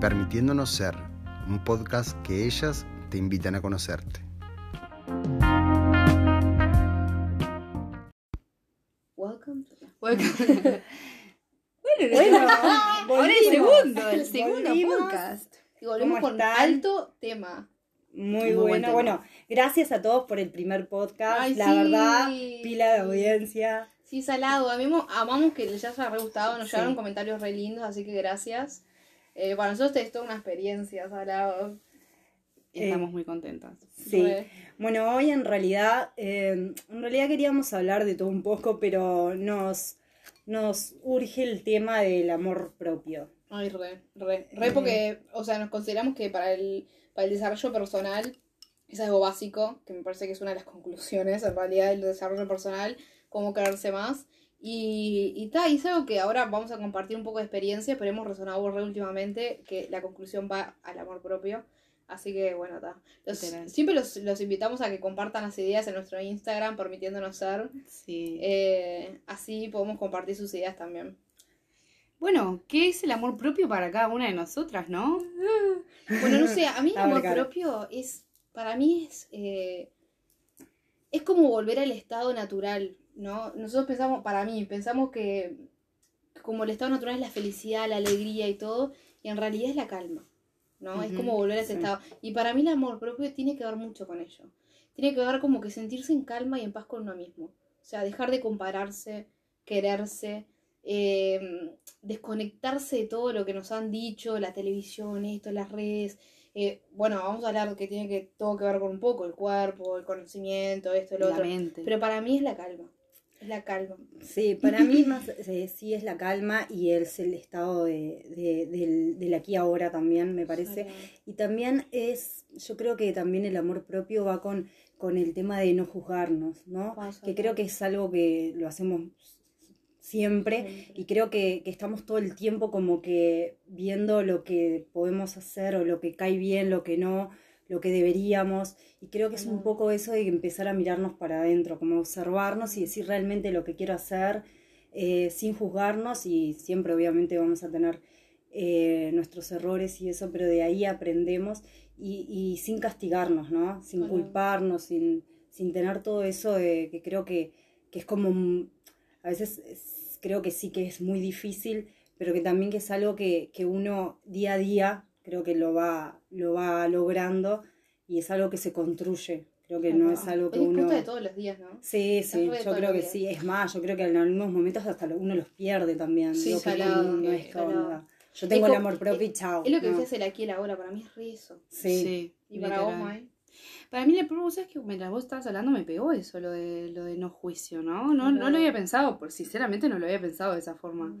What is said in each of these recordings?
Permitiéndonos Ser, un podcast que ellas te invitan a conocerte. Welcome. Welcome. Bueno, Bueno, ahora el segundo, el segundo Volvimos. podcast. Y volvemos ¿Cómo con están? alto tema. Muy, Muy buen bueno. tema. Bueno, gracias a todos por el primer podcast. Ay, la sí. verdad, pila de audiencia. Sí, salado. A mí mo- amamos que les haya re gustado. Nos Sí. llegaron comentarios re lindos, así que gracias. Eh, para nosotros es toda una experiencia, salado. Estamos muy contentas. Sí. Re. Bueno, hoy en realidad, eh, en realidad queríamos hablar de todo un poco, pero nos, nos urge el tema del amor propio. Ay, re, re. Re porque, o sea, nos consideramos que para el, para el desarrollo personal es algo básico, que me parece que es una de las conclusiones, en realidad, del desarrollo personal, cómo quererse más. Y, y, ta, y es algo que ahora vamos a compartir un poco de experiencia, pero hemos resonado re últimamente que la conclusión va al amor propio. Así que, bueno, está. Siempre los, los invitamos a que compartan las ideas en nuestro Instagram, permitiéndonos ser. Sí. Eh, así podemos compartir sus ideas también. Bueno, ¿qué es el amor propio para cada una de nosotras, no? Bueno, no sé, a mí el amor propio es, para mí es, eh, es como volver al estado natural, ¿no? Nosotros pensamos, para mí, pensamos que como el estado natural es la felicidad, la alegría y todo, y en realidad es la calma, ¿no? Es como volver a ese sí. estado. Y para mí el amor propio tiene que ver mucho con ello. Tiene que ver como que sentirse en calma y en paz con uno mismo. O sea, dejar de compararse, quererse, eh, desconectarse de todo lo que nos han dicho, la televisión, esto, las redes. Eh, bueno, vamos a hablar que tiene que todo que ver con un poco el cuerpo, el conocimiento, esto, lo La otro. mente. Pero para mí es la calma. Es la calma. Sí, para mí más eh, sí es la calma y es el estado de, de- del, del aquí ahora también, me parece. Y también es, yo creo que también el amor propio va con, con el tema de no juzgarnos, ¿no? Que creo que es algo que lo hacemos siempre y creo que, que estamos todo el tiempo como que viendo lo que podemos hacer o lo que cae bien, lo que no, lo que deberíamos. Y creo que es un poco eso de empezar a mirarnos para adentro, como observarnos y decir realmente lo que quiero hacer eh, sin juzgarnos y siempre obviamente vamos a tener eh, nuestros errores y eso, pero de ahí aprendemos y, y sin castigarnos, ¿no? Sin culparnos, sin, sin tener todo eso de que creo que, que es como, a veces es- creo que sí que es muy difícil, pero que también que es algo que, que uno día a día creo que lo va, lo va logrando y es algo que se construye. Creo que no es algo que Es uno... disputa de todos los días, ¿no? Sí, Es sí, yo creo que días. sí. Es más, yo creo que en algunos momentos hasta lo- uno los pierde también. Sí, Digo, que salado, no, no que- es que salado. onda. Yo tengo Es el amor propio y es- chao. Es lo que no. decías el aquí y el ahora. Para mí es re eso. Sí. Y para vos. Mai. Para mí, la vos sabes que mientras vos estabas hablando me pegó eso, lo de, lo de no juicio, ¿no? No, no Claro. lo había pensado, por sinceramente no lo había pensado de esa forma.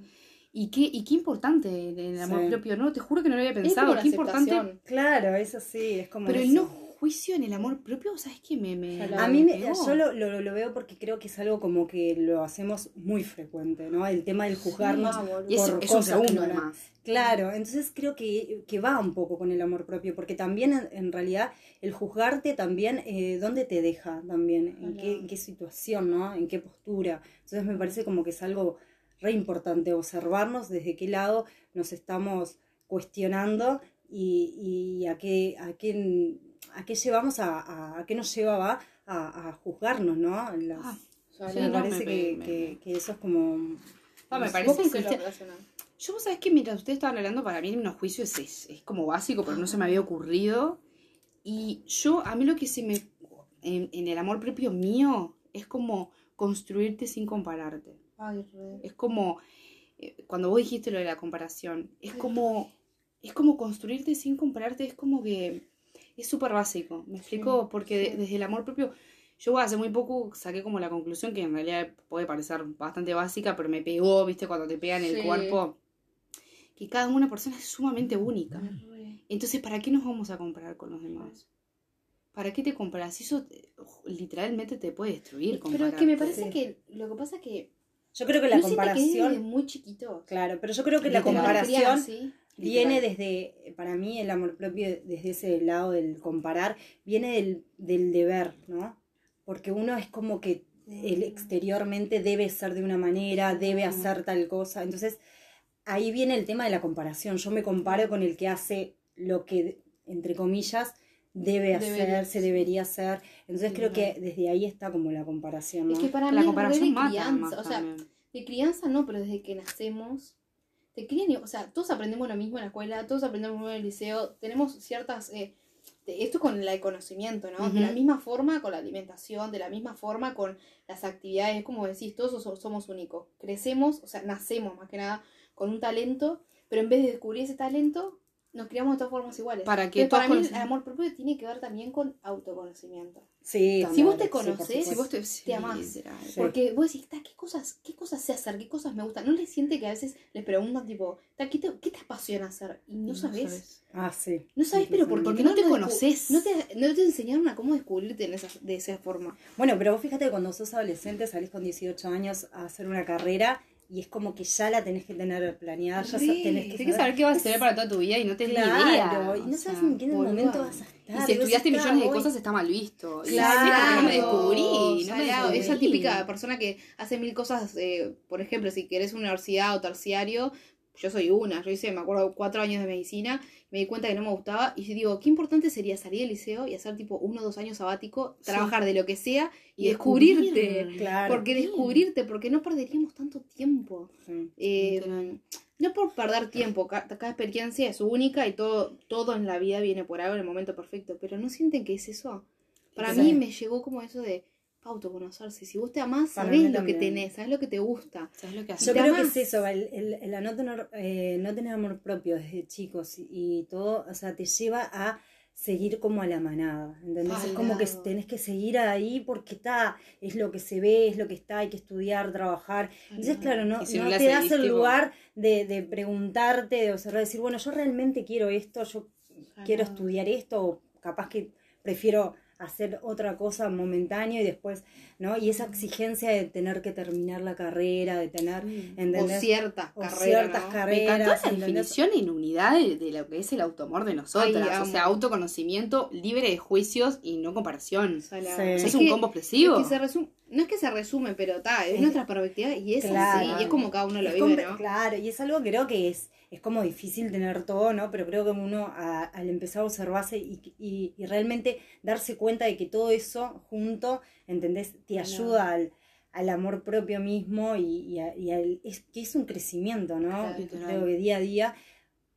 Y qué, y qué importante el amor Sí. propio, ¿no? Te juro que no lo había Es pensado. una Qué importante. Claro, eso sí, es como. Pero el eso. no juicio en el amor propio, ¿sabes qué? Me, me. A mí me- yo lo, lo, lo veo porque creo que es algo como que lo hacemos muy frecuente, ¿no? El tema del juzgarnos. Boludo. Y es, por es que segundo no más. Claro, entonces creo que, que va un poco con el amor propio, porque también en, en realidad el juzgarte también, eh, ¿dónde te deja también? ¿En qué, en qué situación, ¿no? ¿En qué postura? Entonces me parece como que es algo re importante observarnos desde qué lado nos estamos cuestionando y, y a, qué, a, qué, a qué llevamos a, a, a qué nos lleva va a, a juzgarnos, ¿no? Las- Ah. Sí, me no, parece me- que, me- que- que eso es como... Ah, me ¿Vos parece que lo? Yo, vos sabés que mientras ustedes estaban hablando, para mí un juicio es, es, es como básico, pero no se me había ocurrido. Y yo, a mí lo que se me. En, en el amor propio mío, es como construirte sin compararte. Ay, re. Es como. eh, Cuando vos dijiste lo de la comparación, es como. Es como construirte sin compararte, es como que. Es súper básico. ¿Me explico? Porque de- desde el amor propio. Yo hace muy poco saqué como la conclusión que en realidad puede parecer bastante básica, pero me pegó, ¿viste? Cuando te pega en el cuerpo. Que cada una persona es sumamente única. Entonces, ¿para qué nos vamos a comparar con los demás? ¿Para qué te comparas? Eso te- literalmente te puede destruir. Pero es que me compararte. parece que lo que pasa es que. Yo creo que la ¿no siente que es comparación... muy chiquito. Claro, pero yo creo que la comparación viene desde, para mí el amor propio desde ese lado del comparar, viene del, del deber, ¿no? Porque uno es como que el exteriormente debe ser de una manera, debe hacer tal cosa. Entonces, ahí viene el tema de la comparación. Yo me comparo con el que hace lo que, entre comillas, debe hacer, Debería. se debería hacer. Entonces Sí, creo que desde ahí está como la comparación, ¿no? Es que para La mí comparación es de mata crianza, o sea, también. de crianza no, pero desde que nacemos, te crían, o sea, todos aprendemos lo mismo en la escuela, todos aprendemos lo mismo en el liceo, tenemos ciertas, eh, de- esto con el conocimiento, ¿no? De la misma forma con la alimentación, de la misma forma con las actividades, es como decís, todos so- somos únicos, crecemos, o sea, nacemos más que nada con un talento, pero en vez de descubrir ese talento, nos criamos de todas formas iguales. Para que para mí el amor propio tiene que ver también con autoconocimiento. Sí, Si vos te sí, conocés, Si vos te, sí, te amás. Sí. Porque vos decís, "Ta, ¿qué cosas, ¿qué cosas sé hacer? ¿Qué cosas me gustan? ¿No les siente que a veces les preguntan, tipo, "Ta, ¿qué te, qué te apasiona hacer? Y no, sabes. Ah, sí. No sabes, pero porque, Porque no te conoces. No te, no te enseñaron a cómo descubrirte en esa, de esa forma. Bueno, pero vos fíjate que cuando sos adolescente salís con 18 años a hacer una carrera y es como que ya la tenés que tener planeada, ya tenés que Tienes que saber qué vas a hacer para toda tu vida y no tenés ni Claro, idea. y no sabes sea, en qué boluda. momento vas a estar. Y si estudiaste millones de "Ah, cosas hoy". está mal visto. Y Claro. sí, porque no me descubrí. No me descubrí. Esa típica persona que hace mil cosas, eh, por ejemplo, si querés universidad o terciario, yo soy una, yo hice, me acuerdo, cuatro años de medicina, me di cuenta que no me gustaba y yo digo, qué importante sería salir del liceo y hacer tipo uno o dos años sabático, Sí. trabajar de lo que sea y, Y descubrirte. descubrir. Claro. Porque descubrirte, porque no perderíamos tanto tiempo. Sí. Eh, no por perder tiempo, ca- cada, experiencia es única y todo, todo en la vida viene por algo en el momento perfecto, pero no sienten que es eso. Para mí me llegó como eso de autoconocerse. Si vos te amás, Para sabés lo que tenés, sabés lo que te gusta. ¿Sabes lo que Yo haces? te creo que es eso, el, el- el no, tener, eh, no tener amor propio desde chicos y, todo, o sea, te lleva a seguir como a la manada, ¿entendés? Es como que tenés que seguir ahí porque está, es lo que se ve, es lo que está, hay que estudiar, trabajar. Entonces, claro, no, si no te das seguís, el tipo- lugar de, de preguntarte, de observar, decir, bueno, yo realmente quiero esto, yo quiero estudiar esto, o capaz que prefiero hacer otra cosa momentánea y después, ¿no? Y esa exigencia de tener que terminar la carrera, de tener, O ¿entendés? ciertas O carreras. ciertas ¿no? Me carreras. encantó la ¿entendés? definición en unidad de, de lo que es el automor de nosotras. Ay, o sea, autoconocimiento libre de juicios y no comparación. Salado. Sí. O sea, es Es un que- combo expresivo. es que se resume- no es que se resume, pero está, es Es- nuestra perspectiva y es Claro. así, y es como cada uno lo Es vive, ¿no? Claro, y es algo que creo que es, es como difícil tener todo, ¿no? Pero creo que uno a- al empezar a observarse y, y- y realmente darse cuenta de que todo eso junto, ¿entendés? Te ayuda al, al amor propio mismo y, y a- y al, es que es un crecimiento, ¿no? Claro, creo que día a día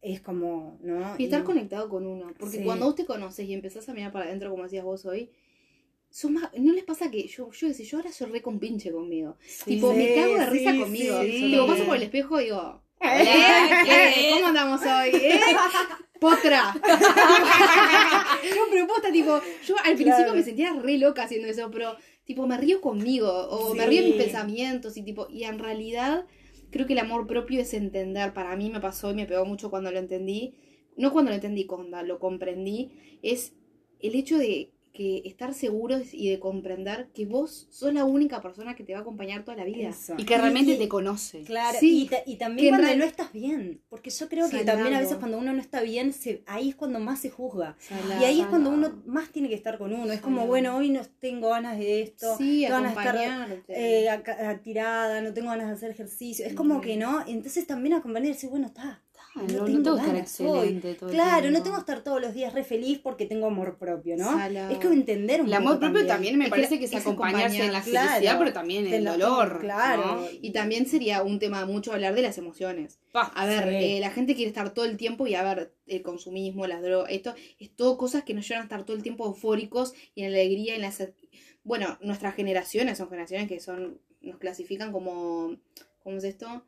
es como, ¿no? Y estar conectado con uno. Porque Sí. cuando vos te conoces y empezás a mirar para adentro, como decías vos hoy, sos más- ¿no les pasa que yo, yo, decía, yo ahora soy re compinche conmigo? tipo, me cago de risa sí, conmigo. yo paso por el espejo y digo, ¿Eh? ¿Cómo andamos hoy? ¿Eh? ¡Potra! no, pero posta, tipo, yo al principio Claro. me sentía re loca haciendo eso, pero tipo, me río conmigo, o me río en mis pensamientos, y tipo, y en realidad creo que el amor propio es entender, para mí me pasó y me pegó mucho cuando lo entendí, no cuando lo entendí, cuando lo comprendí, es el hecho de que estar seguros y de comprender que vos sos la única persona que te va a acompañar toda la vida. Eso. Y que realmente Y- te conoce. Claro, Sí, y, ta- y también cuando real- no estás bien, porque yo creo que también a veces cuando uno no está bien, se, ahí es cuando más se juzga. Salado. Y ahí es cuando uno más tiene que estar con uno. Es como, bueno, hoy no tengo ganas de esto, Sí, tengo ganas de estar acompañarte. eh, a- tirada, no tengo ganas de hacer ejercicio. Es como que no. Entonces también acompañar y decir, bueno, está. No no, tengo estar hoy. excelente todo Claro, no tengo que estar todos los días re feliz porque tengo amor propio, ¿no? Es que entender un El poco amor propio también me Es parece que es acompañarse en la acompañar, felicidad, claro, pero también en el dolor. Claro. ¿no? Y también sería un tema mucho hablar de las emociones. A ver, Sí. eh, la gente quiere estar todo el tiempo y a ver, el consumismo, las drogas, esto es todo cosas que nos llevan a estar todo el tiempo eufóricos y en alegría, en las... Bueno, nuestras generaciones son generaciones que son, nos clasifican como, ¿cómo es esto?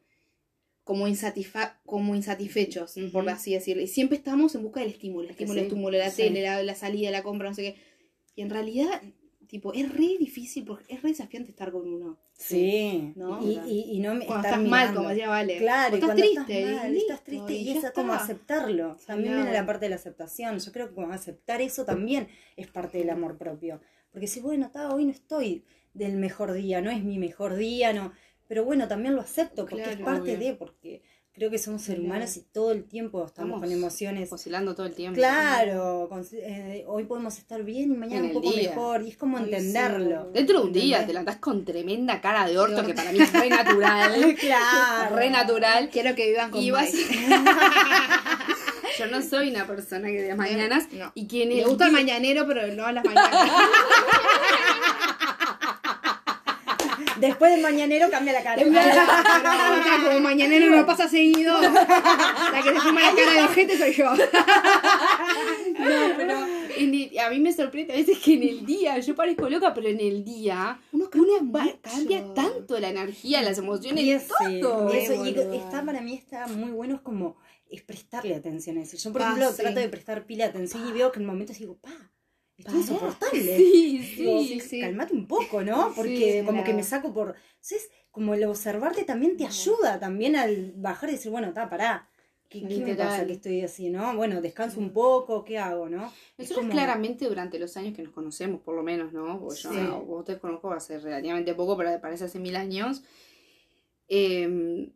Como, insatisfa como insatisfechos, por así decirlo. Y siempre estamos en busca del estímulo, el estímulo, el estímulo, la tele, la, la salida, la compra, no sé qué. Y en realidad, tipo, es re difícil, porque es re desafiante estar con uno. Sí. ¿No? Y, y, y no me Cuando estás mal, como decía Vale. Claro, O y estás cuando triste. estás mal, y estás triste y, eso es como aceptarlo. También viene la parte de la aceptación. Yo creo que como aceptar eso también es parte del amor propio. Porque si, bueno, está, hoy no estoy del mejor día, no es mi mejor día, no. Pero bueno, también lo acepto porque es parte obvio. de, porque, creo que somos seres humanos y todo el tiempo estamos, Estamos con emociones. Oscilando todo el tiempo. Claro, con- eh, hoy podemos estar bien y mañana En un poco día. mejor. Y es como Ay, entenderlo. Dentro de un día ¿Entendés? te levantás con tremenda cara de orto, De que para mí es re natural. Claro. re natural. Quiero que vivan con Y vas-. Yo no soy una persona que de mañanas. No. Y que en Me gusta el mañanero, pero no a las mañanas. Después del mañanero cambia la cara. Pero como mañanero no pasa seguido, la que se fuma la cara de ojete soy yo. No, pero en el- a mí me sorprende a veces que en el día, yo parezco loca, pero en el día Uno uno va- mucho. cambia tanto la energía, las emociones, Y ese- todo. eso, y boluda. está para mí está muy bueno es como es prestarle atención a eso. Yo por Ah, ejemplo sí. trato de prestar pila de atención y veo que en momentos digo, pa, es insoportable. Sí, Digo, sí. sí. Calmate un poco, ¿no? Porque como que me saco por. Entonces, como el observarte también te ayuda también al bajar y decir, bueno, está, pará. ¿Qué, qué me pasa que estoy así, no? Bueno, descanso un poco, ¿qué hago, no? Es Nosotros como- claramente durante los años que nos conocemos, por lo menos, ¿no? Porque yo no, vos te conozco hace relativamente poco, pero parece hace mil años. Eh,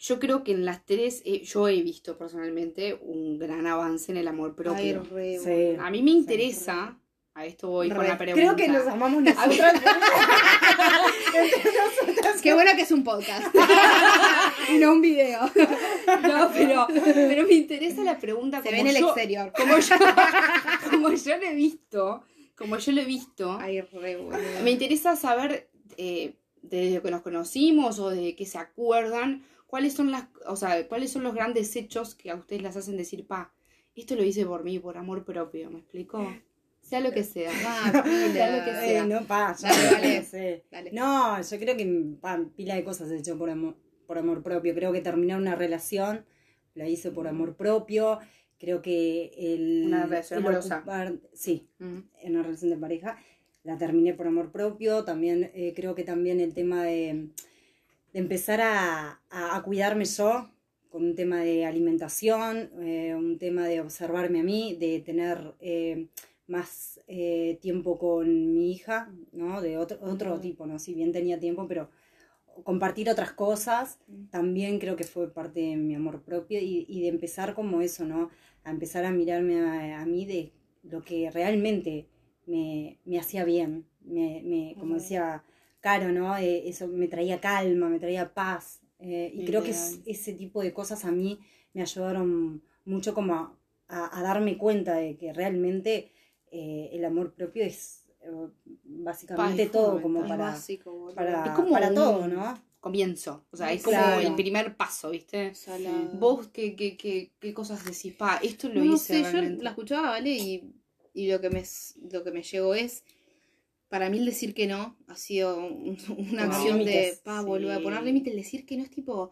yo creo que en las tres, eh, yo he visto personalmente un gran avance en el amor propio. Ay, re, Sí. A mí me interesa, a esto voy con Re. la pregunta. Creo que nos amamos nosotras. Qué bueno que es un podcast. y no un video. No, pero, pero me interesa la pregunta Se como ve en el yo, exterior. como yo, como yo lo he visto, como yo lo he visto. Ay, re, boludo. Me interesa saber, eh, desde que nos conocimos o de que se acuerdan, cuáles son las, o sea, cuáles son los grandes hechos que a ustedes las hacen decir, pa, esto lo hice por mí, por amor propio, ¿me explico? Sea lo que sea. Ah, pila. Sea lo que sea. Eh, no, pa, ya, Dale, dale. No, yo creo que pa, pila de cosas he hecho por amor, por amor propio. Creo que terminar una relación la hice por amor propio. Creo que el. Una relación el amorosa. ocupar- sí, Mm. en una relación de pareja. La terminé por amor propio. También eh, creo que también el tema de, de empezar a, a- a cuidarme yo con un tema de alimentación, eh, un tema de observarme a mí, de tener eh, más eh, tiempo con mi hija, ¿no? De otro, otro tipo, ¿no? Si bien tenía tiempo, pero compartir otras cosas también creo que fue parte de mi amor propio y, y de empezar como eso, ¿no? A empezar a mirarme a, a mí de lo que realmente me, me hacía bien, me, me, como decía Caro, ¿no? Eh, eso me traía calma, me traía paz. eh, y creo que es- ese tipo de cosas a mí me ayudaron mucho como a, a- a darme cuenta de que realmente eh, el amor propio es eh, básicamente todo como Es para, básico, para, Es como para un- todo, ¿no? Comienzo, o sea, es como el primer paso, ¿viste? Salado. Vos, ¿qué, qué, qué, qué cosas decís? Pa, esto lo no hice sé, yo la escuchaba, ¿vale? Y, y lo, que me, lo que me llegó es, para mí el decir que no ha sido un- una acción de, pa, sí. boluda, poner límites, el decir que no es tipo,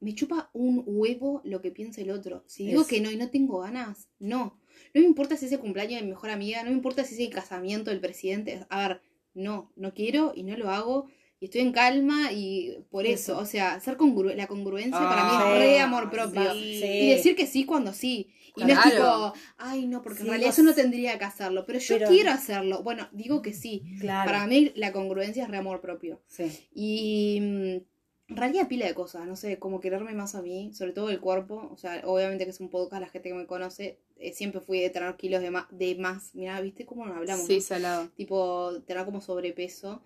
me chupa un huevo lo que piensa el otro. Si digo que no y no tengo ganas, no. No me importa si es el cumpleaños de mi mejor amiga, no me importa si es el casamiento del presidente. A ver, no, no quiero y no lo hago. Y estoy en calma y por eso, Eso. o sea, ser congru la congruencia para mí Ah, es re sí. amor propio. Sí. Y decir que sí cuando sí. Y no es Claro. tipo, ay, no, porque Sí, en realidad eso no tendría que hacerlo. Pero yo Pero- quiero hacerlo. Bueno, digo que sí. Claro. Para mí la congruencia es re amor propio. Sí. Y mm, en realidad pila de cosas, no sé, como quererme más a mí, sobre todo el cuerpo. O sea, obviamente que es un podcast, la gente que me conoce, eh, siempre fui de tener kilos de más. De más. Mirá, ¿viste cómo nos hablamos? Sí, no? salado. Tipo, tener como sobrepeso.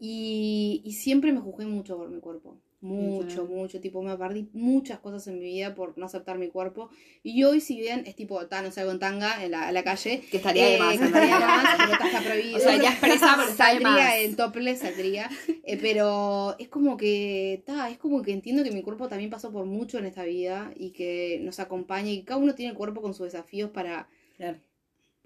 Y, y siempre me juzgué mucho por mi cuerpo. Mucho, mucho. Tipo, me perdí muchas cosas en mi vida por no aceptar mi cuerpo. Y hoy, si bien es tipo, tan, no salgo en tanga en la, calle. Que estaría de eh, más, que estaría más, pero está prohibido. O sea, ya expresa, pero saldría más. en topless, saldría. Eh, pero es como que, ta, es como que entiendo que mi cuerpo también pasó por mucho en esta vida y que nos acompaña y cada uno tiene el cuerpo con sus desafíos para Claro.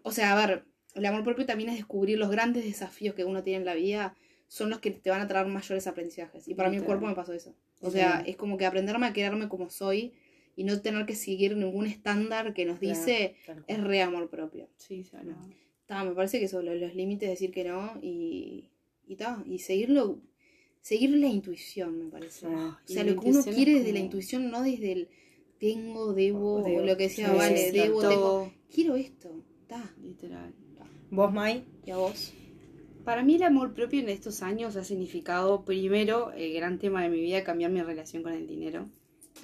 o sea, a ver, el amor propio también es descubrir los grandes desafíos que uno tiene en la vida, son los que te van a traer mayores aprendizajes. Y para mí el cuerpo me pasó eso. O Sí. sea, es como que aprenderme a quererme como soy y no tener que seguir ningún estándar que nos dice es re amor propio. Sí, salado. Ta, me parece que lo- los límites, decir que no y, y ta, y seguirlo, seguir la intuición, me parece. Sí. O sea, lo que uno quiere es desde la intuición, no desde el tengo, debo, O debo. o lo que Sí, vale, sí, debo, tengo. Quiero esto, ta. Literal. ¿Vos, Mai? ¿Y a vos? Para mí el amor propio en estos años ha significado primero el gran tema de mi vida, cambiar mi relación con el dinero.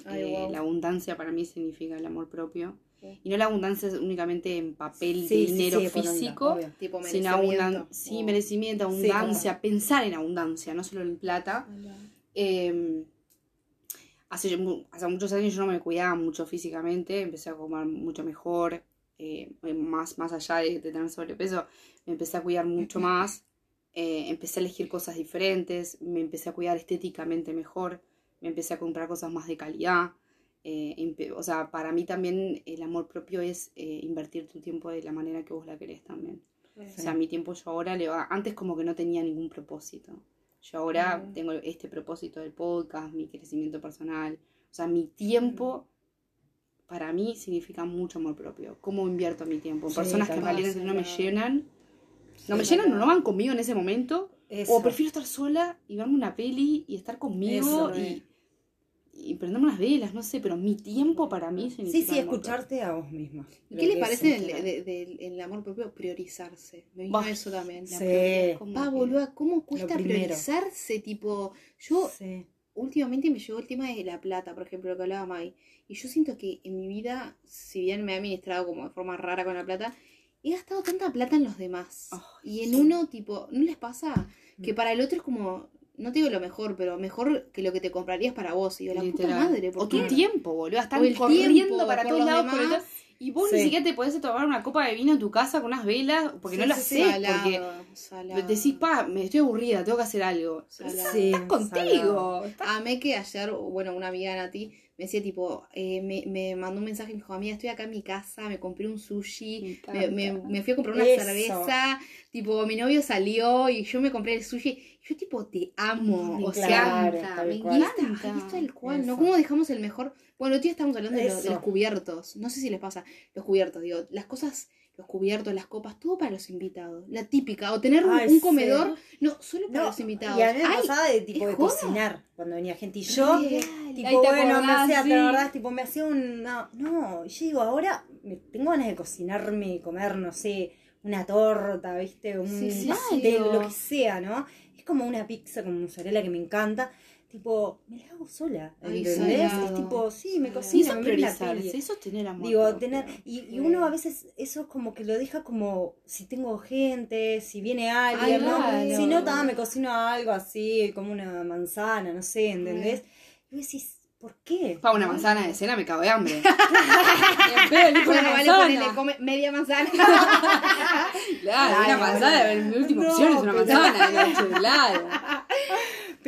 Ay, Eh, wow. La abundancia para mí significa el amor propio. Sí. Y no la abundancia es únicamente en papel, Sí, de sí, dinero sí, físico, obvio. Tipo sino merecimiento. abundan- sí, merecimiento, Sí, abundancia, pensar en abundancia, no solo en plata. Eh, hace, mu- hace muchos años yo no me cuidaba mucho físicamente, empecé a comer mucho mejor, eh, más, más allá de, de tener sobrepeso, me empecé a cuidar mucho más, eh, empecé a elegir cosas diferentes, me empecé a cuidar estéticamente mejor, me empecé a comprar cosas más de calidad. eh, o sea, para mí también el amor propio es eh, invertir tu tiempo de la manera que vos la querés también. O sea, mi tiempo yo ahora le va... Antes como que no tenía ningún propósito. Yo ahora tengo este propósito del podcast, mi crecimiento personal. O sea, mi tiempo para mí significa mucho amor propio. ¿Cómo invierto mi tiempo? Sí, personas que cual. no me llenan. No me Sí, llenan o tal no van conmigo en ese momento. Eso. O prefiero estar sola y verme una peli y estar conmigo Eso, y, y prenderme unas velas, no sé, pero mi tiempo para mí significa Sí, sí, escucharte a vos misma. ¿Y ¿Qué le parece de- del- el amor propio priorizarse? Me vino eso también. sí. La como Pa, boluda, ¿cómo cuesta priorizarse? Tipo, yo Sí. últimamente me llegó el tema de la plata, por ejemplo, lo que hablaba Mai. Y yo siento que en mi vida, si bien me he administrado como de forma rara con la plata, he gastado tanta plata en los demás. Y en sí. uno, tipo, ¿no les pasa? Que Mm. para el otro es como, no te digo lo mejor, pero mejor que lo que te comprarías para vos. Y yo, la puta madre, ¿por o tu qué? tiempo, boludo. Están corriendo tiempo para por todos los lados por el demás. Y vos ni siquiera te podés tomar una copa de vino en tu casa con unas velas, porque no lo sí, haces, porque Salado, salado. decís, pa, me estoy aburrida, tengo que hacer algo. Salado. Sí, Estás contigo. Estás- Amé que ayer, bueno, una amiga Nati me decía tipo, eh, me, me mandó un mensaje y me dijo, amiga, estoy acá en mi casa, me compré un sushi, Me me, me- encanta. me fui a comprar una Eso. cerveza, tipo, mi novio salió y yo me compré el sushi. Yo tipo, te amo, o Claro, sea, esta, ay, es tal cual, ¿no? ¿Cómo dejamos el mejor? Bueno, día estamos hablando de, lo- de los cubiertos, no sé si les pasa, los cubiertos, digo, las cosas... Los cubiertos, las copas, todo para los invitados. La típica. O tener un, Ay, un sí. comedor, no, solo para No, los invitados. y a mí me pasaba de tipo ¿es de joda? cocinar cuando venía gente. Y yo, real. tipo, Ahí te bueno, me hacía, sí. ¿te acordás? Tipo, me hacía un. No, no, yo digo, ahora me- tengo ganas de cocinarme y comer, no sé, una torta, ¿viste? Un Sí, claro. lo que sea, ¿no? Es como una pizza con mozzarella que me encanta. Tipo, me la hago sola, ¿entendés? Es tipo, sí, me. Y cocino, eso es eso es tener amor. Digo, propio. tener, y, y uno a veces eso es como que lo deja como si tengo gente, si viene alguien, Ay, ¿no? claro. Si no, ta, me cocino algo así, como una manzana, no sé, ¿entendés? Y vos decís, ¿por qué? Pa, una manzana de cena me cago de hambre. Elijo Bueno, vale, ponele, come media manzana. Claro, Ay, una manzana, bueno. mi última No, opción es una pero- manzana, no, claro.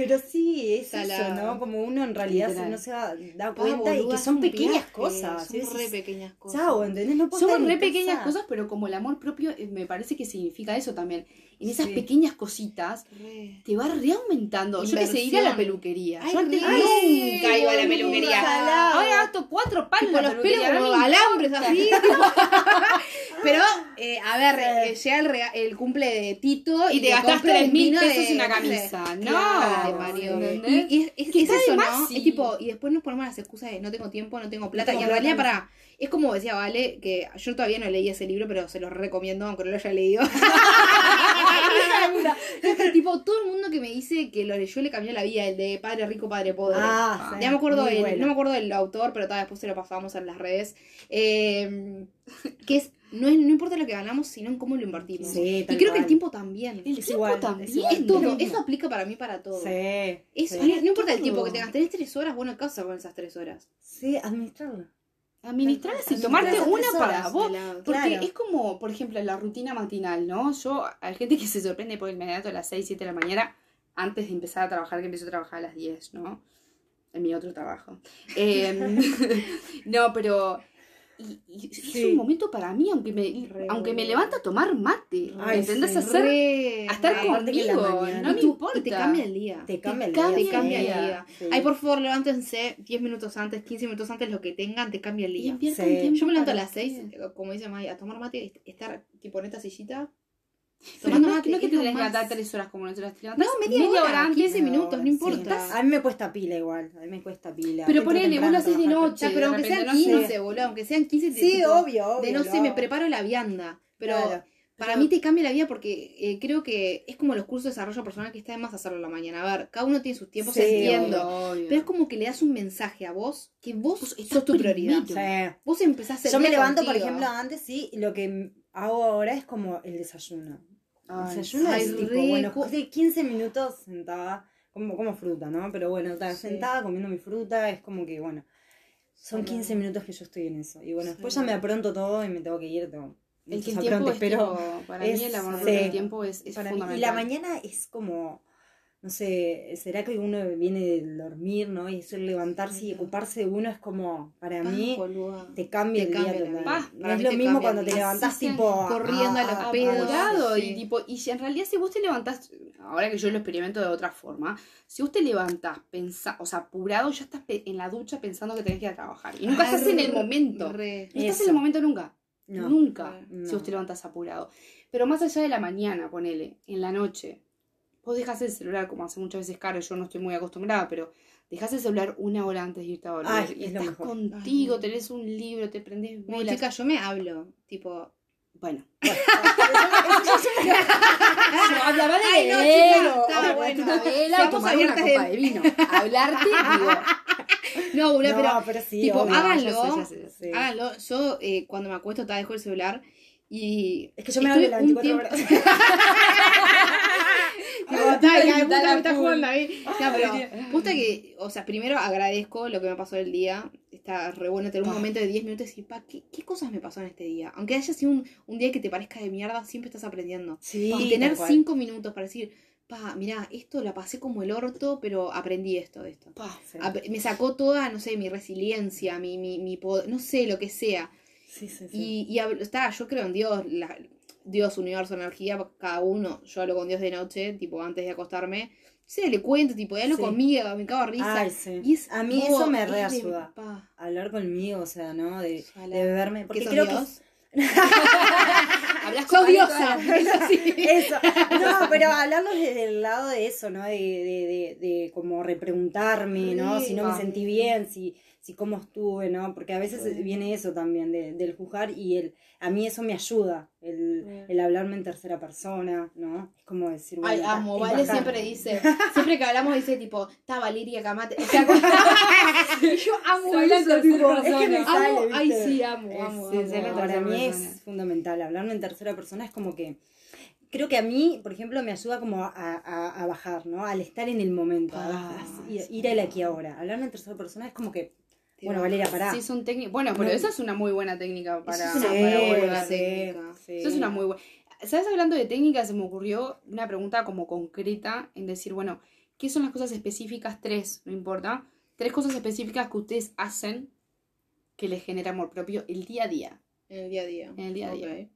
Pero sí, es Salado. eso, ¿no? Como uno en realidad Literal. no se da, da cuenta y que son pequeñas viaje, cosas. Son decís, re pequeñas cosas. Chao, ¿entendés? No Son re pequeñas cosas, pero como el amor propio eh, me parece que significa eso también. En esas Sí. pequeñas cositas Re. te va reaumentando. Yo que sé, ir a la Inversión. peluquería. Ay, Yo antes re. nunca iba a la peluquería. Ahora gasto cuatro palos la los pelos como alambres así. Pero, eh, a ver, Sí. eh, llega el, el cumple de Tito Y te gastas compro tres un mil vino pesos en una no camisa. No, Mario. ¿entendés? Y, y es, eso, ¿no? sí. Es tipo, y después nos ponemos las excusas de no tengo tiempo, no tengo plata. tengo y en realidad, no para, es como decía Vale, que yo todavía no leí ese libro, pero se lo recomiendo, aunque no lo haya leído. Es que, tipo, todo el mundo que me dice que lo leyó le cambió la vida, el de Padre Rico, Padre Pobre. Ah, Ya me acuerdo bueno. no me acuerdo del autor, pero tal, después se lo pasamos en las redes. Eh, que es, no, es, no importa lo que ganamos, sino en cómo lo invertimos. Sí, y creo que el tiempo también. El Es tiempo igual, también. es igual. Es todo, eso aplica para mí para todo. Sí. Es- sí. no, no importa el tiempo que tengas, tenés tres horas, bueno, ¿qué vas con esas tres horas? Sí, administrarlo. Administrarlas y tomarte una para vos. Porque Claro. es como, por ejemplo, la rutina matinal, ¿no? Yo, hay gente que se sorprende por inmediato a las 6, 7 de la mañana, antes de empezar a trabajar, que empiezo a trabajar a las 10, ¿no? En mi otro trabajo. Eh, no, pero... Y, y es Sí. un momento para mí, aunque me, Re aunque me levanta a tomar mate. Ay, ¿Entendés? sí. A hacer, Re- a estar la conmigo. mañana. No me tú- importa. Te cambia el día. Te cambia el día. Te cambia el día. Sí. Ay, por favor, levántense 10 minutos antes, 15 minutos antes, lo que tengan, te cambia el día. Yo me levanto a las 6, ustedes. como dice Maya, a tomar mate, est- estar tipo en esta sillita. Pero no, que te tenés que levantar 3 horas como nosotros. Te No, levantás media, hora, antes. 15 minutos, no Sí. importa. A mí me cuesta pila igual. A mí me cuesta pila. Pero ponele, vos lo a haces de noche. Pero aunque sean no sé. 15, boludo, aunque sean 15, te- Sí, obvio, obvio. De no sé, me preparo la vianda. Pero. Para mí te cambia la vida porque eh, creo que es como los cursos de desarrollo personal que está de más hacerlo a la mañana. A ver, cada uno tiene sus tiempos, Sí, entiendo. Obvio. Pero es como que le das un mensaje a vos que vos estás sos tu prioridad. Sí. Vos empezás el Yo me levanto, por ejemplo, antes sí, lo que hago ahora es como el desayuno. Ay, desayuno ay, es tipo, bueno, sí, 15 minutos sentada, como, como fruta, ¿no? Pero bueno, está Sí. sentada comiendo mi fruta, es como que, bueno, son Claro. 15 minutos que yo estoy en eso. Y bueno, después ya me apronto todo y me tengo que ir. Tengo El tiempo es pero para es- mí el amor sí. del tiempo es, es para mí- fundamental. y la mañana es como, no sé, será que uno viene del dormir, ¿no? Y eso el levantarse y ocuparse de uno es como, para Ah, mí, boluda. te cambia Te el día cambia la total. no es lo mismo cuando te día. levantás Así tipo corriendo a los a- pedos. Sí. y tipo y si en realidad si vos te levantás ahora que yo lo experimento de otra forma si vos te levantás pensa, o sea apurado ya estás en la ducha pensando que tenés que ir a trabajar y nunca Ah, estás en el momento re. no estás Eso. en el momento nunca No. nunca No. si vos te levantás apurado pero más allá de la mañana ponele en la noche vos dejás el celular como hace muchas veces Caro yo no estoy muy acostumbrada pero dejás el celular una hora antes de irte a dormir Ay, y es estás contigo Ay. tenés un libro te prendés No, velas chica, yo me hablo. Tipo, bueno Yo hablaba de Ay, no, chica, o- bueno. una vela Seamos y tomar una abiertas copa de- vino hablarte digo no, boluda, No, pero pero sí, tipo, obvio. háganlo. ya sé, ya sé, ya sé. Háganlo. Yo eh, cuando me acuesto, ta, dejo el celular y. Es que yo me hablo las un 24 tiempo- horas. Puta, está jugando ahí. No, pero que, o sea, primero agradezco lo que me pasó el día. Está re bueno tener un momento de 10 minutos y decir, pa, ¿qué, qué cosas me pasaron este día? Aunque haya sido un, un día que te parezca de mierda, siempre estás aprendiendo. Sí, y tener tal cual. 5 minutos para decir, pa, mirá, esto la pasé como el orto, pero aprendí esto, de esto. Pa, Sí. Me sacó toda, no sé, mi resiliencia, mi, mi, mi poder, no sé, lo que sea. Sí, sí, sí. Y, y hablo- está, yo creo en Dios, la- Dios, universo, energía, cada uno. Yo hablo con Dios de noche, tipo antes de acostarme. Sí, le cuento, tipo, hablo Sí. conmigo, me cago de risa. Ay, sí. Y es A mí eso me reayuda. Hablar conmigo, o sea, ¿no? De, de verme. Porque ¿Qué sos creo que Dios? hablas ¡Sos con diosa! Eso sí. Eso. No, pero hablarlo desde el lado de eso, ¿no? De, de, de, de como repreguntarme, ¿no? Si no me sentí bien, si, si cómo estuve, ¿no? Porque a veces Re. viene eso también, de- del juzgar y el, a mí eso me ayuda, el, el hablarme en tercera persona, ¿no? Es como decir, bueno, Ay, amo. Vale siempre dice, siempre que hablamos dice tipo, está Valeria Camate. O sea, yo amo la eso, tercera tipo, persona. Es que me amo, sale, ay amo, Es- amo, sí, amo, amo. para mí persona. es fundamental. Hablarlo en tercera persona es como que. Creo que a mí, por ejemplo, me ayuda como a, a- a bajar, ¿no? Al estar en el momento, a Ah, bajar, ir, al aquí ahora. Hablarlo en tercera persona es como que. Te Bueno, va. Valeria, pará. Sí, son técnicas. Bueno, pero No. esa es una muy buena técnica para, es una Sí, para muy buena sí, técnica. sí. Eso es una muy buena. ¿Sabes? Hablando de técnicas, se me ocurrió una pregunta como concreta en decir, bueno, ¿qué son las cosas específicas? Tres, no importa. Tres cosas específicas que ustedes hacen que les genera amor propio el día a día. En el día a día. En el día a día. Ok.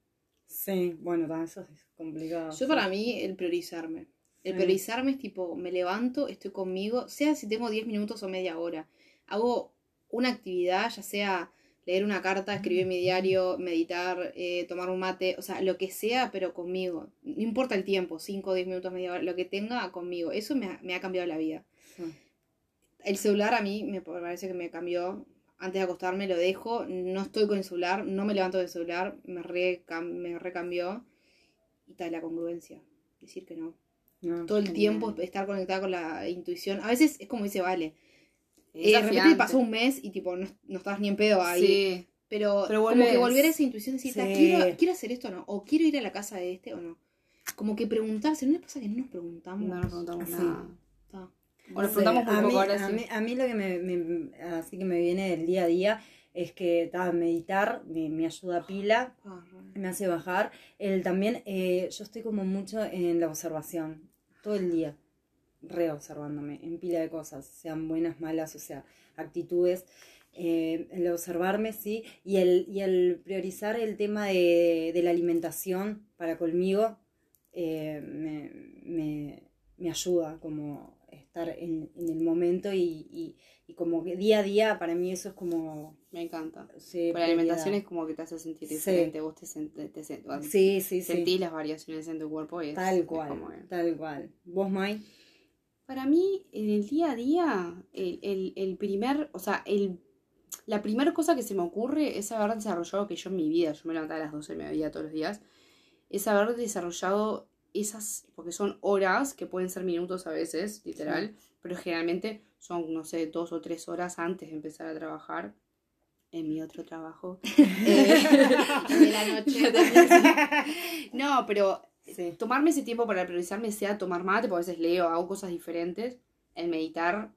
Sí, bueno, eso es complicado. Yo para mí, el priorizarme. El Sí. priorizarme es tipo, me levanto, estoy conmigo, sea si tengo 10 minutos o media hora. Hago una actividad, ya sea leer una carta, escribir mi diario, meditar, eh, tomar un mate, o sea, lo que sea, pero conmigo. No importa el tiempo, 5, 10 minutos, media hora, lo que tenga conmigo. Eso me ha, me ha cambiado la vida. Sí. El celular a mí me parece que me cambió. Antes de acostarme lo dejo, no estoy con el celular, no me levanto del celular, me, recam- me recambió. Y tal, la congruencia. Decir que no. No, Todo el genial. tiempo estar conectada con la intuición. A veces es como dice Vale. Es Eh, de repente pasó un mes y tipo no, no estabas ni en pedo ahí. Sí. Pero, Pero como que volver a esa intuición, decir, Sí. "Ta, quiero, quiero hacer esto o no. O quiero ir a la casa de este o no. Como que preguntarse. ¿No les pasa que no nos preguntamos? No nos preguntamos Sí. nada. O nos Sí, preguntamos a poco mí, ahora a sí. mí, a mí lo que me, me- así que me viene del día a día es que ta, meditar me, me ayuda a pila, Ah, me hace bajar. El, también eh, yo estoy como mucho en la observación, todo el día, reobservándome en pila de cosas, sean buenas, malas, o sea, actitudes. Eh, el observarme, sí, y el, y el priorizar el tema de, de la alimentación para conmigo eh, me, me, me ayuda como estar en, en el momento y, y, y como que día a día para mí eso es como... Me encanta. sí, Pero la alimentación es como que te hace sentir Sí. diferente. Vos te, sent- te, sen- Sí, sí, sí. sentís las variaciones en tu cuerpo y es, Tal es cual, como tal cual. ¿Vos, Mai? Para mí, en el día a día, el, el, el primer, o sea, el, la primera cosa que se me ocurre es haber desarrollado que yo en mi vida, yo me levantaba a las 12 de mediodía todos los días, es haber desarrollado esas, porque son horas, que pueden ser minutos a veces, literal, pero generalmente son, no sé, dos o tres horas antes de empezar a trabajar en mi otro trabajo. Eh, de la noche. no, pero Sí. tomarme ese tiempo para priorizarme, sea tomar mate, porque a veces leo, hago cosas diferentes, el meditar,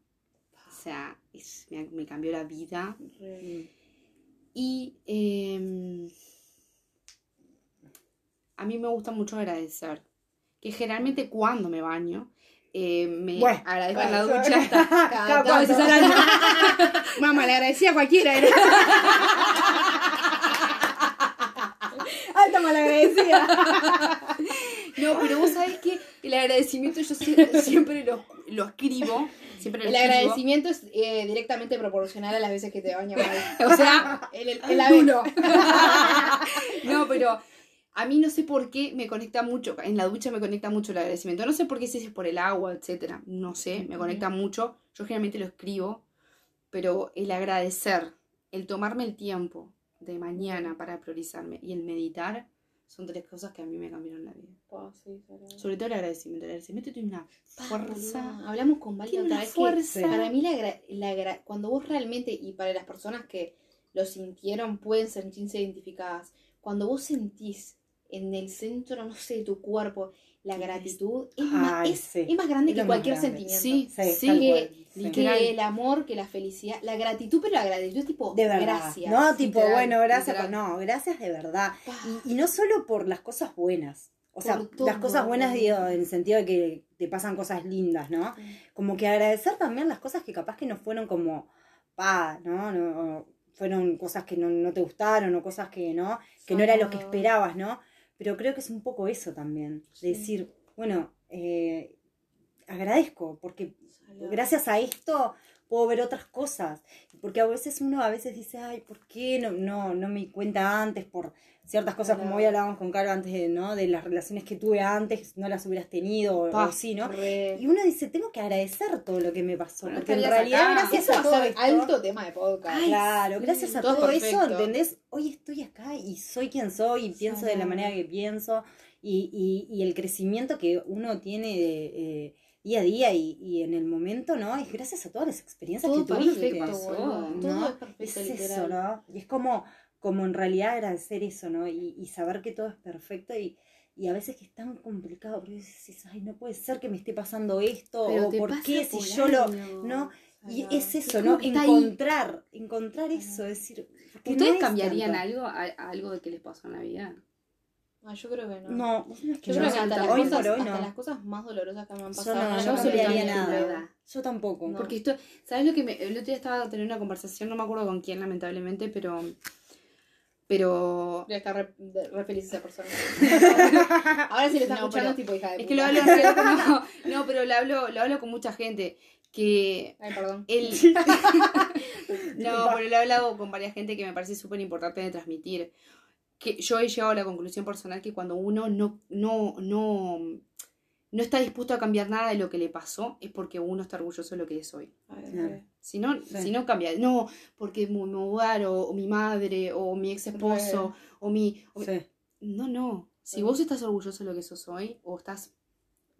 o sea, es- me, me cambió la vida. Y eh, a mí me gusta mucho agradecer, que generalmente cuando me baño, eh, me Bueno, agradezco en la ducha. Cada Cada al año. Mamá, le agradecía a cualquiera. ¿eh? Alta malagradecida. No, pero vos sabés que el agradecimiento yo siempre, siempre lo, lo escribo. Siempre lo El escribo. agradecimiento es eh, directamente proporcional a las veces que te bañas. O sea, El, el, el ave. no, pero a mí no sé por qué me conecta mucho, en la ducha me conecta mucho el agradecimiento. No sé por qué si es por el agua, etcétera. No sé, me conecta mucho. Yo generalmente lo escribo, pero el agradecer, el tomarme el tiempo de mañana para priorizarme y el meditar son tres cosas que a mí me cambiaron la vida. Oh, sí. Sobre todo el agradecimiento. El agradecimiento tiene una fuerza. Hablamos con Tiene otra vez fuerza. que para mí la, la cuando vos realmente, y para las personas que lo sintieron pueden sentirse identificadas, cuando vos sentís en el centro, no sé, de tu cuerpo, la gratitud, es, más, es, sí. es más grande Es que cualquier grande. sentimiento. Sí, Sí, que, sí. que el amor, que la felicidad, la gratitud, pero la gratitud tipo De verdad. gracias. no, tipo, literal, bueno, gracias. literal. No, gracias de verdad. Pa. Y, y no solo por las cosas buenas. O sea, todo, las cosas buenas, digo, en el sentido de que te pasan cosas lindas, ¿no? Como que agradecer también las cosas que capaz que no fueron como, pa, ¿no? no fueron cosas que no, no te gustaron o cosas que no, que no era lo que esperabas, ¿no? Pero creo que es un poco eso también. Sí. Decir, bueno, eh, agradezco, porque gracias a esto puedo ver otras cosas. Porque a veces uno a veces dice, ay, ¿por qué no, no, no me di cuenta antes por ciertas cosas, como hoy hablábamos con Caro antes de, ¿no? de las relaciones que tuve antes, no las hubieras tenido o, Pa. o sí, ¿no? Re. Y uno dice, tengo que agradecer todo lo que me pasó, porque en realidad acá. gracias Eso a todo esto, alto tema de podcast. Claro, gracias a todo eso, ¿entendés? Hoy estoy acá y soy quien soy y pienso de la manera que pienso y, y, y el crecimiento que uno tiene de, eh, día a día y, y en el momento, ¿no? Es gracias a todas las experiencias Todo que tuviste. perfecto. ¿no? Todo es perfecto, Es literal. eso, ¿no? Y es como, como en realidad agradecer eso, ¿no? Y, y saber que todo es perfecto y, y a veces que es tan complicado, porque dices, ay, no puede ser que me esté pasando esto, Pero o por qué si yo lo... ¿no? Y es eso, Es ¿no? ahí. Encontrar, encontrar eso, decir... porque no ¿Ustedes es cambiarían tanto. algo a, a algo de que les pasó en la vida? Ah, yo creo que no. No, vos sabés que Yo no. creo que hasta, las hoy cosas, por hoy hasta no. las cosas más dolorosas que me han Yo pasado. no, no no absolutamente cambiaría cambiaría. nada. nada. Yo tampoco. No. Porque esto, ¿sabes lo que me, el otro día estaba teniendo una conversación, no me acuerdo con quién lamentablemente, pero pero Debe estar re, feliz esa persona. Ahora si lo está No, escuchando pero es tipo hija de es puta. que lo hablo no, no, pero lo hablo, lo hablo con mucha gente que Ay, perdón. el No, pero lo he hablado con varias gente que me parece súper importante de transmitir. Que yo he llegado a la conclusión personal que cuando uno no, no, no, no está dispuesto a cambiar nada de lo que le pasó, es porque uno está orgulloso de lo que es hoy. Claro. Si no, Sí. si no cambia, no, porque mi mi hogar o, o mi madre o mi ex esposo o mi... o mi- Sí. No, no. Si Sí. vos estás orgulloso de lo que sos hoy, o estás...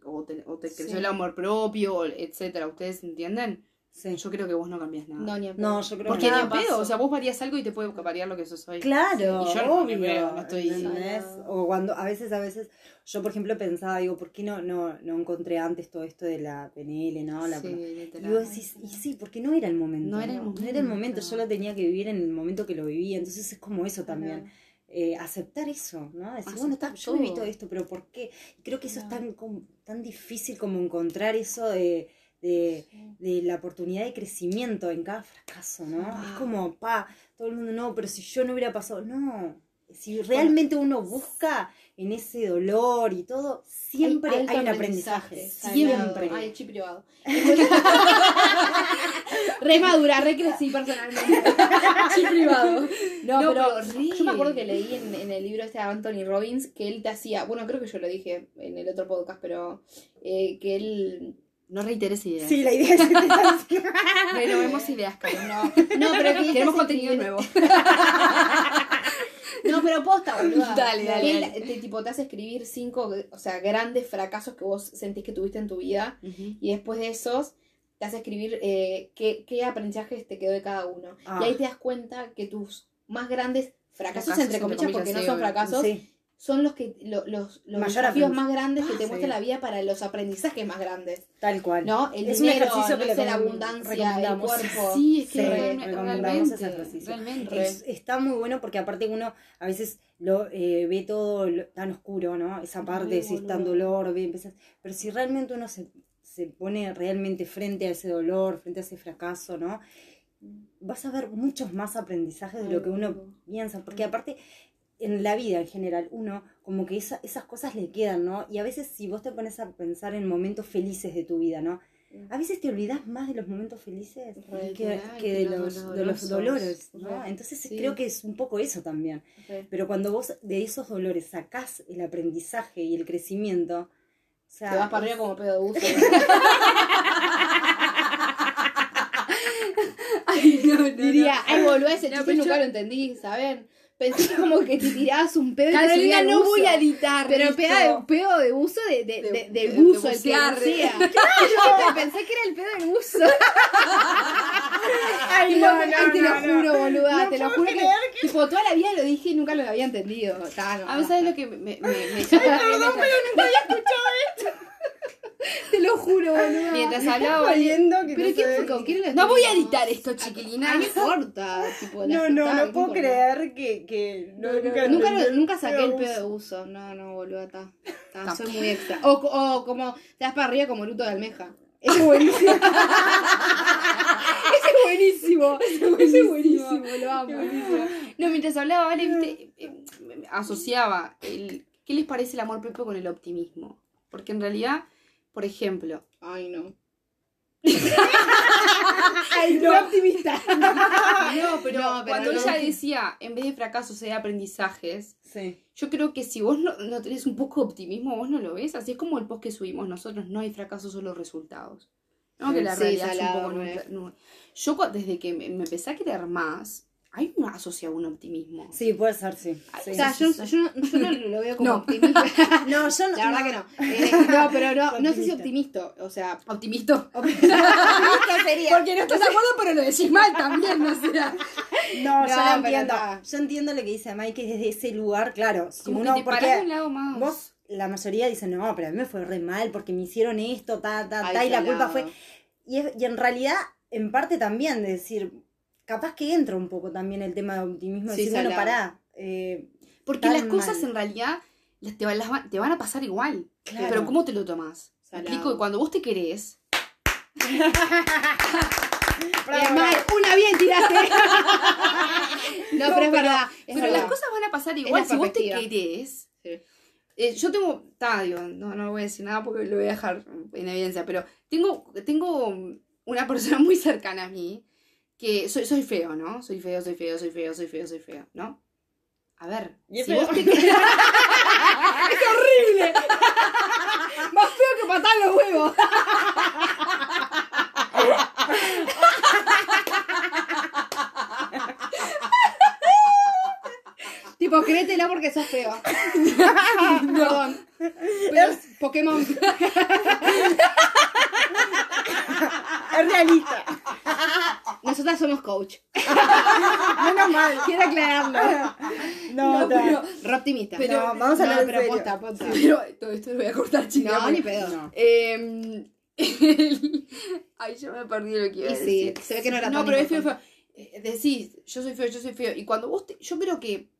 O te, o te creció Sí. el amor propio, etcétera, ¿ustedes entienden? Sí. Yo creo que vos no cambias nada. No, ni en No, pedo. yo creo Porque que ni no. en pedo, o sea, vos varías algo y te puede variar lo que sos hoy. Claro, Y yo no me obvio, veo, no estoy- ¿entendés? O cuando a veces, a veces, yo por ejemplo pensaba, digo, ¿por qué no, no, no encontré antes todo esto de la PNL, no? La, Sí, y vos decís, y sí, porque no era el momento. No era el No era el momento, yo lo tenía que vivir en el momento que lo vivía. Entonces es como eso también. eh, aceptar eso, ¿no? Decir, bueno, está, yo viví todo. esto, pero ¿por qué? Y creo que eso es tan, com- tan difícil como encontrar eso de, de, de la oportunidad de crecimiento en cada fracaso, ¿no? Ah. Es como, pa, todo el mundo, no, pero si yo no hubiera pasado, no. Si realmente uno busca en ese dolor y todo, siempre hay, un aprendizaje. Siempre. Ay, chi privado. re madura, re crecí personalmente. chi privado. No, No, pero, pero yo me acuerdo que leí en, en el libro este de Anthony Robbins que él te hacía, bueno, creo que yo lo dije en el otro podcast, pero eh, que él No reiteres ideas. Sí, la idea es que te estás- Renovemos ideas, Caro. No, No, pero que Queremos contenido nuevo. No, pero posta, boluda. Dale, dale, dale. te, tipo, te hace escribir cinco, o sea, grandes fracasos que vos sentís que tuviste en tu vida. Y después de esos, te hace escribir eh, qué, qué aprendizajes te quedó de cada uno. Ah. Y ahí te das cuenta que tus más grandes fracasos, Fracasos, entre entre comillas, porque no son fracasos, Sí. Son los que lo- los, los desafíos más grandes que te Sí. muestra la vida para los aprendizajes más grandes. Tal cual. ¿No? El Es un ejercicio no que le sé, la abundancia, el cuerpo. Sí, es que Sí, realmente, ese ejercicio. realmente. Es- está muy bueno porque aparte uno a veces lo eh, ve todo lo- tan oscuro, ¿no? Esa parte, si está en boludo. dolor, ve, empezás- pero si realmente uno se, se pone realmente frente a ese dolor, frente a ese fracaso, ¿no? Vas a ver muchos más aprendizajes de lo que uno piensa, porque aparte en la vida en general, uno como que esa- esas cosas le quedan, ¿no? Y a veces si vos te pones a pensar en momentos felices de tu vida, ¿no? A veces te olvidas más de los momentos felices Re, que, que de los los, de los dolores, ¿no? Re, Entonces sí. creo que es un poco eso también. Pero cuando vos de esos dolores sacás el aprendizaje y el crecimiento, o sea, Te vas para arriba como pedo de buzo. Ay, no, no, Diría, ay, boludo, ese No, chiste pero nunca lo entendí, ¿saben? Pensé como que te tirabas un pedo y te Carolina, subía el no buzo. voy a editar. Pero esto. de, pedo de buzo de, de, De- de, de de- de buzo, el que bucea. Yo pensé que era el pedo del buzo. Ay, no, te lo juro, boluda, te lo juro que, tipo, toda la vida lo dije y nunca lo había entendido. A ver, no. ¿sabes lo que me, me, me, Perdón, pero nunca había Te lo juro, boluda. Mientras hablaba, que Pero no ¿quién se fue ve. con quién lo No voy a editar esto, chiquilina. No importa, tipo, No, no, no puedo creer que, que No, no, nunca, nunca, lo- entendí nunca saqué el pedo de uso. No, no, boludo, está. soy muy extra. O, o como te das para arriba como luto de almeja. Ese es buenísimo. Ese es buenísimo. Ese es buenísimo, lo amo. No, mientras hablaba, Vale, viste, eh, asociaba el, ¿qué les parece el amor propio con el optimismo? Porque en realidad, por ejemplo, Ay, no. Ay, No. optimista. no, pero No, pero cuando no. ella decía, en vez de fracasos hay aprendizajes, Sí. yo creo que si vos no, no tenés un poco de optimismo, vos no lo ves. Así es como el post que subimos nosotros, no hay fracasos, solo resultados. ¿No? Que la Sí, realidad es un poco. Yo desde que me, me empecé a querer más, hay una asociado un optimismo. Sí, puede ser, sí. sí. O sea, yo, yo, no- yo no lo veo como No. optimista. no, yo no. La verdad no. que no. Eh, no, pero no, no sé si Optimista. O sea, Optimista. optimista sería. Porque no estás de acuerdo, pero lo decís mal también, no sea. No, yo No, lo pero entiendo. Yo entiendo lo que dice Mike, que desde ese lugar, claro, si Como uno, que te parás de porque un lado más. vos, la mayoría dicen, no, pero a mí me fue re mal porque me hicieron esto, ta, ta, Ay, ta, y la culpa fue... Y, es- y en realidad, en parte también, de decir, capaz que entra un poco también el tema de optimismo, Sí, decir, bueno, pará, eh, Porque las cosas mal. en realidad te, van- las van- te van a pasar igual. Claro. Pero ¿cómo te lo tomás? ¿Me Salado. explico? Cuando vos te querés, mal, una bien tiraste. no, pero es verdad. es pero verdad. las cosas van a pasar igual. Si vos te querés. Sí. eh, yo tengo, ta, digo, no, no voy a decir nada porque lo voy a dejar en evidencia, pero tengo, tengo una persona muy cercana a mí que soy, soy feo, ¿no? Soy feo, soy feo, soy feo, soy feo, soy feo, ¿no? A ver, Y es si feo. vos te querés... Más feo que patar los huevos. tipo, créetela porque sos feo. Perdón. Pero es Pokémon. es realista. Nosotras somos coach. Menos mal. Quiero aclararlo. No, No, pero- Re optimista. Pero vamos a no, hablar en pero serio. posta, posta. Pero todo esto lo voy a cortar, chicos. No, ni pedo. No. Eh, el- Ay, yo me perdí lo que iba a Y sí, decir. se ve que no era No, tan pero es feo, importante. feo. Eh, Decís, yo soy feo, yo soy feo. Y cuando vos te- Yo creo que.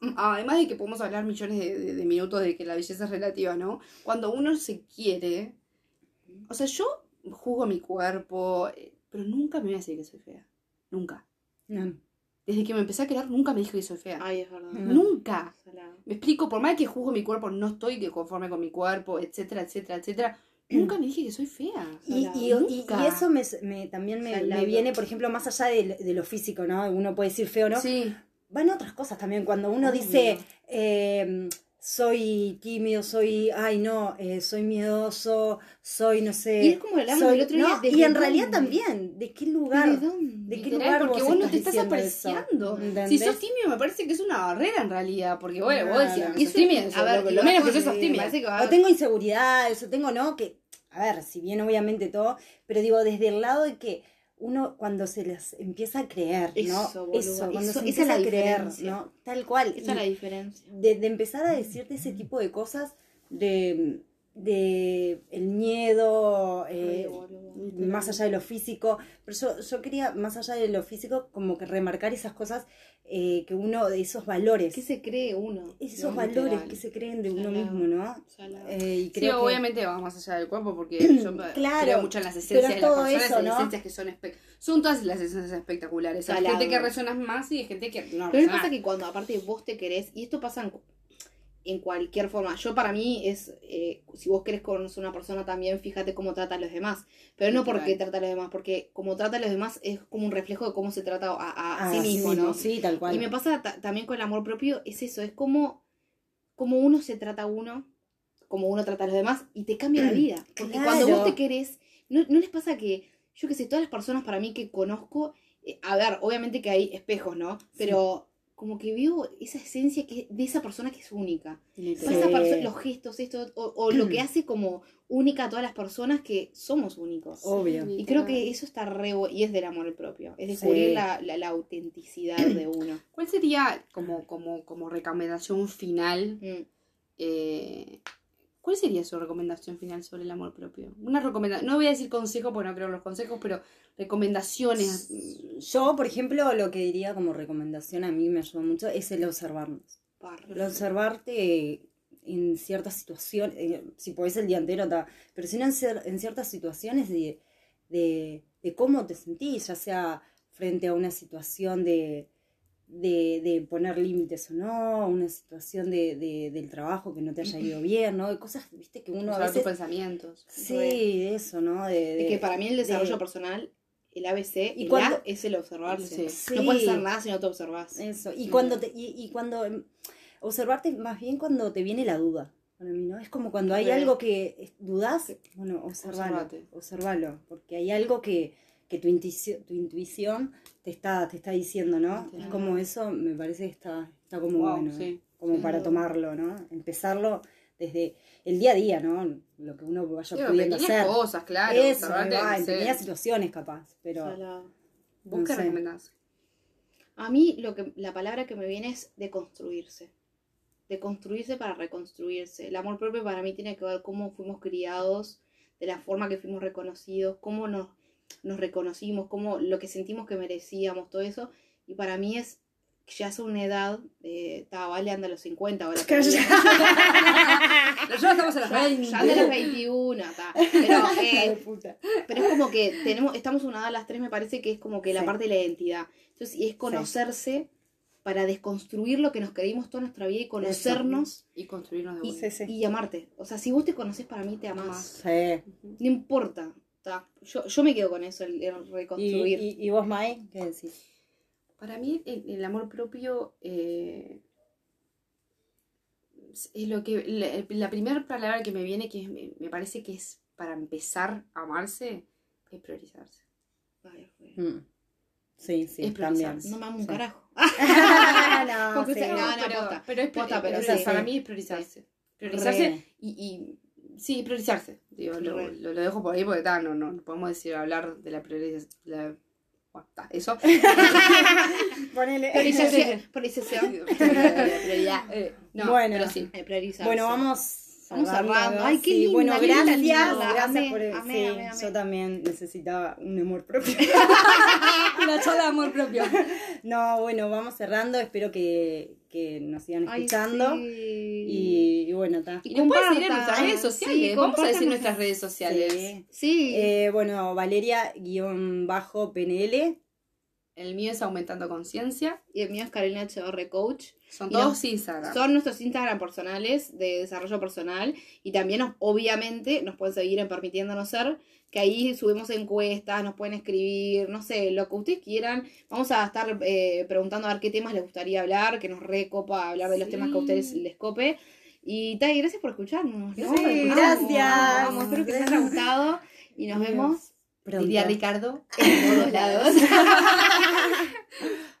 mm, Además de que podemos hablar millones de, de- de minutos de que la belleza es relativa, ¿no? Cuando uno se quiere. O sea, yo juzgo mi cuerpo, pero nunca me voy a decir que soy fea. Nunca. No. Desde que me empecé a querer, nunca me dije que soy fea. Ay, es verdad. Mm. Nunca. Salado. Me explico, por más que juzgo mi cuerpo, no estoy que conforme con mi cuerpo, etcétera, etcétera, etcétera. Nunca me dije que soy fea. Y, Salado. y- y- Nunca. y eso me, me- también me, me viene, por ejemplo, más allá de, de lo físico, ¿no? Uno puede decir feo, ¿no? Sí. Van otras cosas también. Cuando uno dice, eh, soy tímido, soy, ay no, eh, soy miedoso, soy no sé. Y es como hablamos soy- el otro día, no, ¿desde y en realidad dónde? también, ¿de qué lugar? ¿De dónde? ¿De qué Literal, lugar porque vos vos no te estás apreciando. Si sos tímido, me parece que es una barrera en realidad. Porque, bueno, vos decís, que sos tímido. a ver, lo, lo menos que bajo sos tímido. O tengo inseguridades, o tengo, ¿no? Que, a ver, si bien obviamente todo, pero digo, desde el lado de que uno cuando se las empieza a creer, ¿no? Eso, Eso, cuando eso- se esa es la empieza a creer, diferencia. ¿no? Tal cual. Esa es la diferencia. de, de empezar a decirte ese tipo de cosas de, de el miedo, eh, más allá de lo físico, pero yo, yo quería, más allá de lo físico, como que remarcar esas cosas eh, que uno, de esos valores, ¿Qué se cree uno? esos valores literal. que se creen de uno mismo, ¿no? Eh, y Sí, que- obviamente va más allá del cuerpo porque yo Claro, creo mucho en las esencias es de las personas, eso, esencias que son espe- son todas las esencias espectaculares. Hay gente que resuena más y hay gente que no Pero me resuena. pasa que cuando aparte vos te querés, y esto pasa en, en cualquier forma, yo para mí es, eh, si vos querés conocer a una persona también, fíjate cómo trata a los demás. Pero no porque trata a los demás, porque como trata a los demás es como un reflejo de cómo se trata a, Ah, sí mismo, ¿no? Sí, tal cual. Y me pasa ta- también con el amor propio, es eso, es como, como uno se trata a uno, como uno trata a los demás, y te cambia la vida. Porque cuando vos te querés, ¿no, no les pasa que, yo qué sé, todas las personas para mí que conozco, eh, a ver, obviamente que hay espejos, ¿no? Pero como que veo esa esencia que de esa persona que es única. Esa los gestos, esto, o, o lo que hace como única a todas las personas que somos únicos. Obvio. Y creo que eso está re y es del amor propio, es descubrir Sí. la, la, la autenticidad de uno. ¿Cuál sería como, como, como recomendación final? Mm. eh, ¿Cuál sería su recomendación final sobre el amor propio? Una recomendación, no voy a decir consejo porque no creo en los consejos, pero recomendaciones. Yo, por ejemplo, lo que diría como recomendación a mí me ayuda mucho es el observarnos. El observarte en ciertas situaciones, eh, si podés el día entero, ta, pero si no en, cier- en ciertas situaciones de, de, de cómo te sentís, ya sea frente a una situación de, de, de poner límites o no, una situación de, de- del trabajo que no te haya ido bien, ¿no? De cosas, viste, que uno a Observar tus veces... pensamientos. Sí, de eso, ¿no? De, que para mí el desarrollo de- personal, el ABC, Y el cuando- A es el observarse. Sí. No puedes hacer nada si no te observas. Eso, y Sí. cuando te, y, y cuando em, observarte más bien cuando te viene la duda. Para mí, ¿no? Es como cuando hay algo que dudás, bueno, observalo, observalo, porque hay algo que, que tu intuición, tu intuición te está, te está diciendo, ¿no? Es como eso, me parece que está, está como Wow, bueno, sí. ¿eh? como Sí. para tomarlo, ¿no? Empezarlo desde el día a día, ¿no? Lo que uno vaya Sí, pudiendo hacer. cosas, claro. eso, va, no en pequeñas situaciones capaz, pero Salado. ¿Vos no qué sé. recomendás? A mí lo que la palabra que me viene es deconstruirse. Deconstruirse para reconstruirse. El amor propio para mí tiene que ver cómo fuimos criados, de la forma que fuimos reconocidos, cómo nos, nos reconocimos, cómo lo que sentimos que merecíamos, todo eso. Y para mí es que ya es una edad, eh, estaba vale anda a los 50 ahora. Nosotros estamos a las Ya, 20. ya anda a los 21, ta. Pero, eh, Hija de puta. Pero es como que tenemos, estamos una edad a las tres, me parece que es como que la parte de la identidad. Entonces, y es conocerse para desconstruir lo que nos creímos toda nuestra vida y conocernos Y construirnos de y, vuelta. Sí, sí. y amarte. O sea, si vos te conoces para mí, te amás. Sí. No importa. Ta. Yo, yo me quedo con eso, el, el ¿Y, reconstruir. y, y vos, Mai, qué decís? Para mí el, el amor propio eh, es lo que la, la primera palabra que me viene que es- me, me parece que es para empezar a amarse es priorizarse. Ay, re. Mm. Sí, sí, Es también. No me amo un Sí. carajo. no, sí. no, no, pero, posta. pero es Posta, pero sí. para mí es priorizarse. Priorizarse Re. y, y sí, priorizarse. Digo, lo, Re. lo, lo dejo por ahí porque ta, no, no, no podemos decir hablar de la priorización. Bueno, ta, eso. Ponele. Priorización. Priorización. Prioridad. Eh, no, Bueno. pero sí. Eh, priorizarse. Bueno, vamos Vamos cerrando. Ay, qué Sí, linda, Bueno, linda gracias. Gracias Amé, por amé, sí, amé, amé. Yo también necesitaba un amor propio. Una charla de amor propio. no, bueno, vamos cerrando. Espero que, que nos sigan Ay, escuchando. sí. Y, y bueno, está. Y nos pueden seguir en nuestras redes sociales. sí, Vamos a decir nuestras redes sociales. Sí. Sí. Eh, bueno, Valeria-PNL. El mío es Aumentando Conciencia. y el mío es Carolina HR Coach. Son Y todos Instagram. Son nuestros Instagram personales de desarrollo personal y también nos- obviamente nos pueden seguir en Permitiéndonos Ser, que ahí subimos encuestas, nos pueden escribir, no sé, lo que ustedes quieran. Vamos a estar eh, preguntando a ver qué temas les gustaría hablar, que nos recopa hablar de los temas que a ustedes les cope. Y Tai, gracias por escucharnos. ¿no? Sí, Vamos, gracias. Vamos, espero que les haya gustado. Y nos Adiós. vemos, Pronto. diría Ricardo, en todos lados.